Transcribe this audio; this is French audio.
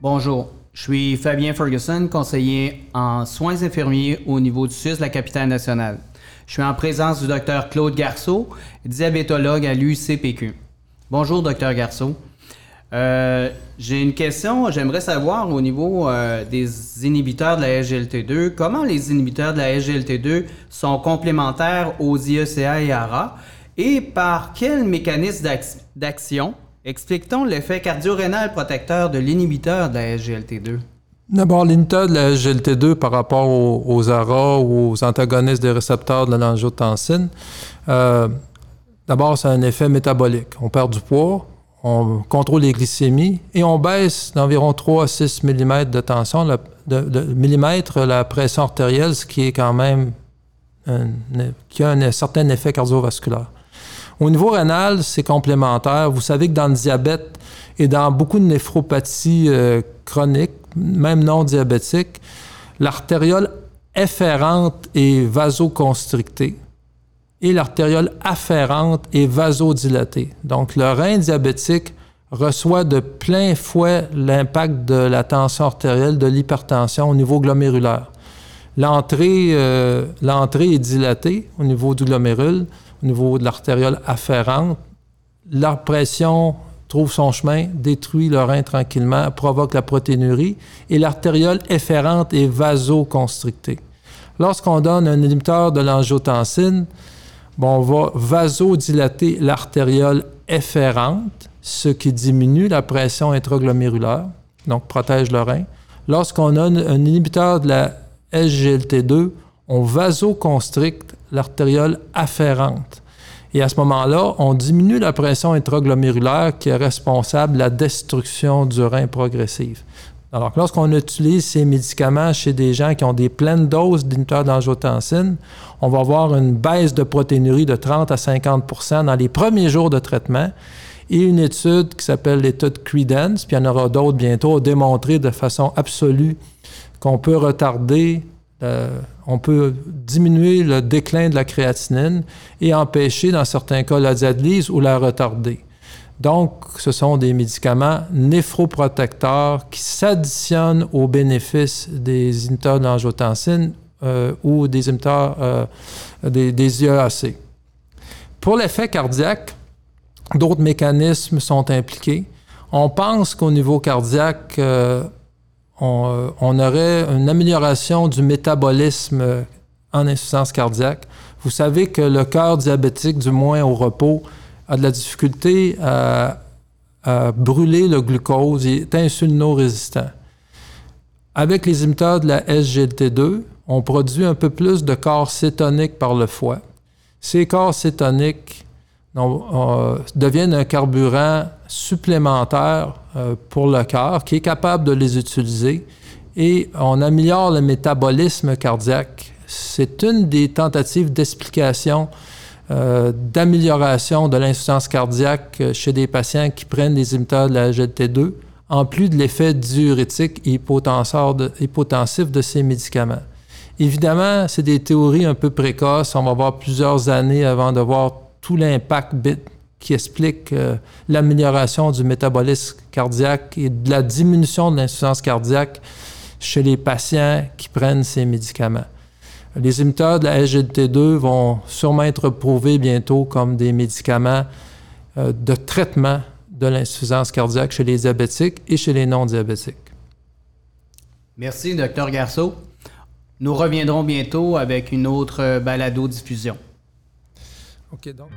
Bonjour, je suis Fabien Ferguson, conseiller en soins infirmiers au niveau du SUS la capitale nationale. Je suis en présence du docteur Claude Garceau, diabétologue à l'UCPQ. Bonjour, docteur Garceau. Euh, j'ai une question. J'aimerais savoir au niveau euh, des inhibiteurs de la SGLT2, comment les inhibiteurs de la SGLT2 sont complémentaires aux IECA et ARA et par quel mécanisme d'action explique-t-on l'effet cardio-rénal protecteur de l'inhibiteur de la SGLT2? D'abord, l'inhibiteur de la SGLT2 par rapport aux, ARA ou aux antagonistes des récepteurs de l'angiotensine, euh, d'abord, c'est un effet métabolique. On perd du poids, on contrôle les glycémies et on baisse d'environ 3 à 6 mm de tension, de, la pression artérielle, ce qui est quand même qui a un, certain effet cardiovasculaire. Au niveau rénal, c'est complémentaire. Vous savez que dans le diabète et dans beaucoup de néphropathies euh, chroniques, même non diabétiques, l'artériole efférente est vasoconstrictée et l'artériole afférente est vasodilatée. Donc, le rein diabétique reçoit de plein fouet l'impact de la tension artérielle, de l'hypertension au niveau glomérulaire. L'entrée, euh, l'entrée est dilatée au niveau du glomérule, au niveau de l'artériole afférente. La pression trouve son chemin, détruit le rein tranquillement, provoque la protéinurie et l'artériole efférente est vasoconstrictée. Lorsqu'on donne un inhibiteur de l'angiotensine, on va vasodilater l'artériole efférente, ce qui diminue la pression intraglomérulaire, donc protège le rein. Lorsqu'on a un, inhibiteur de la SGLT2, on vasoconstricte l'artériole afférente. Et à ce moment-là, on diminue la pression intraglomérulaire qui est responsable de la destruction du rein progressive. Alors, lorsqu'on utilise ces médicaments chez des gens qui ont des pleines doses d'inhibiteurs d'angiotensine, on va avoir une baisse de protéinurie de 30 à 50% dans les premiers jours de traitement. Et une étude qui s'appelle l'étude Credence, puis il y en aura d'autres bientôt, a démontré de façon absolue qu'on peut retarder, euh, on peut diminuer le déclin de la créatinine et empêcher, dans certains cas, la dialyse ou la retarder. Donc, ce sont des médicaments néphroprotecteurs qui s'additionnent aux bénéfices des inhibiteurs de l'angiotensine euh, ou des inhibiteurs euh, des, IEAC. Pour l'effet cardiaque, d'autres mécanismes sont impliqués. On pense qu'au niveau cardiaque, euh, on, on, aurait une amélioration du métabolisme en insuffisance cardiaque. Vous savez que le cœur diabétique, du moins au repos, a de la difficulté à, brûler le glucose, il est insulino-résistant. Avec les inhibiteurs de la SGLT2, on produit un peu plus de corps cétonique par le foie. Ces corps cétoniques euh, deviennent un carburant supplémentaire euh, pour le cœur qui est capable de les utiliser et on améliore le métabolisme cardiaque. C'est une des tentatives d'explication euh, d'amélioration de l'insuffisance cardiaque chez des patients qui prennent des inhibiteurs de la GLT2, en plus de l'effet diurétique et hypotensif de ces médicaments. Évidemment, c'est des théories un peu précoces. On va avoir plusieurs années avant de voir tout l'impact qui explique euh, l'amélioration du métabolisme cardiaque et de la diminution de l'insuffisance cardiaque chez les patients qui prennent ces médicaments. Les inhibiteurs de la SGLT2 vont sûrement être prouvés bientôt comme des médicaments euh, de traitement de l'insuffisance cardiaque chez les diabétiques et chez les non-diabétiques. Merci, Dr Garceau. Nous reviendrons bientôt avec une autre balado-diffusion. OK, donc.